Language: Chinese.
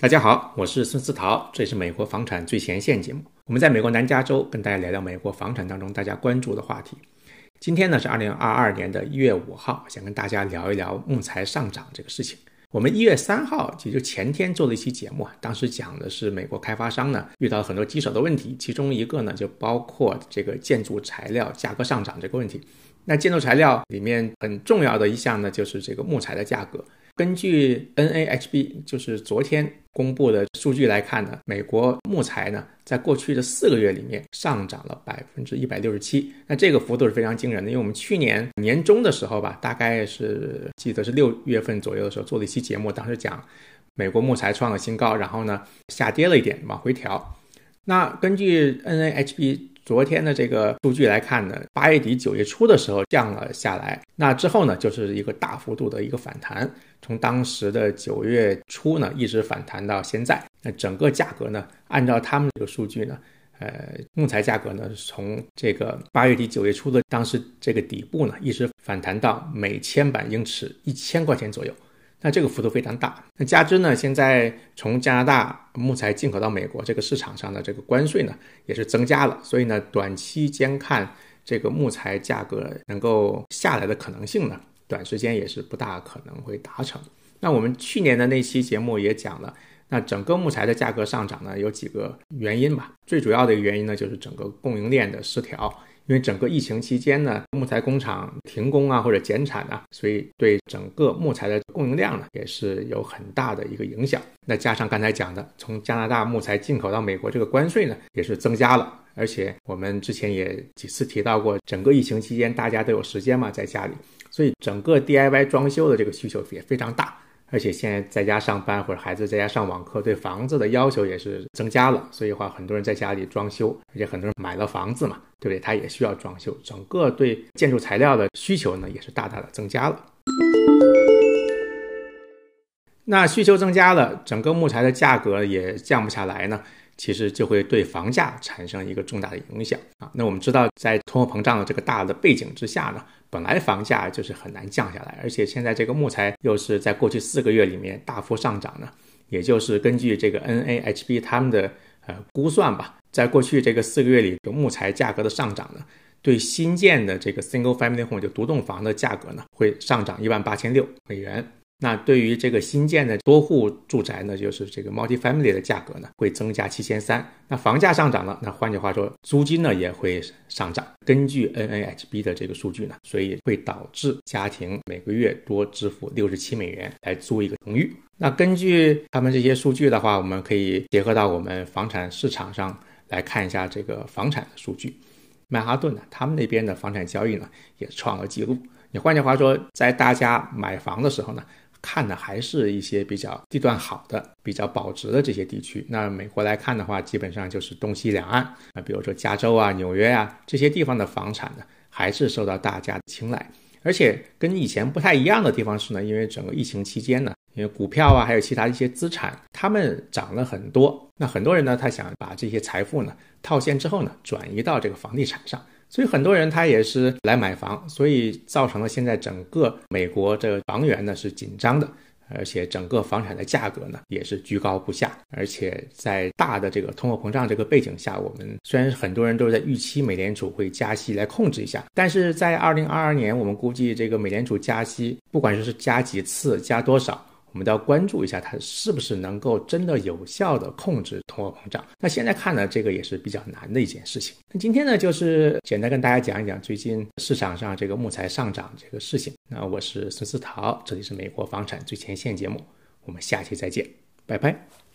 大家好，我是孙思桃，这里是美国房产最前线节目。我们在美国南加州跟大家聊聊美国房产当中大家关注的话题。今天呢是二零二二年的一月五号，想跟大家聊一聊木材上涨这个事情。我们一月三号，也就前天做了一期节目啊，当时讲的是美国开发商呢遇到很多棘手的问题，其中一个呢就包括这个建筑材料价格上涨这个问题。那建筑材料里面很重要的一项呢就是这个木材的价格。根据 NAHB 就是昨天公布的数据来看呢，美国木材呢在过去的四个月里面上涨了百分之一百六十七，那这个幅度是非常惊人的。因为我们去年年中的时候吧，大概是记得是六月份左右的时候做了一期节目，当时讲美国木材创了新高，然后呢下跌了一点，往回调。那根据 NAHB。昨天的这个数据来看呢，八月底九月初的时候降了下来，那之后呢就是一个大幅度的一个反弹，从当时的九月初呢一直反弹到现在。那整个价格呢，按照他们这个数据呢，呃，木材价格呢从这个八月底九月初的当时这个底部呢，一直反弹到每千板英尺一千块钱左右。那这个幅度非常大。那加之呢，现在从加拿大木材进口到美国这个市场上的这个关税呢，也是增加了。所以呢，短期间看这个木材价格能够下来的可能性呢，短时间也是不大可能会达成。那我们去年的那期节目也讲了，那整个木材的价格上涨呢，有几个原因吧。最主要的一个原因呢，就是整个供应链的失调。因为整个疫情期间呢，木材工厂停工啊或者减产啊，所以对整个木材的供应量呢也是有很大的一个影响。那加上刚才讲的，从加拿大木材进口到美国这个关税呢也是增加了，而且我们之前也几次提到过，整个疫情期间大家都有时间嘛，在家里，所以整个 DIY 装修的这个需求也非常大。而且现在在家上班或者孩子在家上网课，对房子的要求也是增加了。所以话，很多人在家里装修，而且很多人买了房子嘛，对不对？他也需要装修，整个对建筑材料的需求呢，也是大大的增加了。那需求增加了，整个木材的价格也降不下来呢。其实就会对房价产生一个重大的影响啊。那我们知道，在通货膨胀的这个大的背景之下呢，本来房价就是很难降下来，而且现在这个木材又是在过去四个月里面大幅上涨呢。也就是根据这个 NAHB 他们的呃估算吧，在过去这个四个月里，木材价格的上涨呢，对新建的这个 single family home 就独栋房的价格呢，会上涨一万八千六美元。那对于这个新建的多户住宅呢，就是这个 multi-family 的价格呢，会增加七千三。那房价上涨了，那换句话说，租金呢也会上涨。根据 NAHB 的这个数据呢，所以会导致家庭每个月多支付六十七美元来租一个公寓。那根据他们这些数据的话，我们可以结合到我们房产市场上来看一下这个房产的数据。曼哈顿呢，他们那边的房产交易呢也创了记录。你换句话说，在大家买房的时候呢。看的还是一些比较地段好的、比较保值的这些地区。那美国来看的话，基本上就是东西两岸啊，比如说加州啊、纽约啊这些地方的房产呢，还是受到大家的青睐。而且跟以前不太一样的地方是呢，因为整个疫情期间呢，因为股票啊，还有其他一些资产，它们涨了很多。那很多人呢，他想把这些财富呢套现之后呢，转移到这个房地产上。所以很多人他也是来买房，所以造成了现在整个美国这个房源呢是紧张的，而且整个房产的价格呢也是居高不下，而且在大的这个通货膨胀这个背景下，我们虽然很多人都是在预期美联储会加息来控制一下，但是在二零二二年，我们估计这个美联储加息，不管是加几次，加多少。我们都要关注一下，它是不是能够真的有效的控制通货膨胀。那现在看呢，这个也是比较难的一件事情。那今天呢，就是简单跟大家讲一讲最近市场上这个木材上涨这个事情。那我是孙思桃，这里是美国房产最前线节目，我们下期再见，拜拜。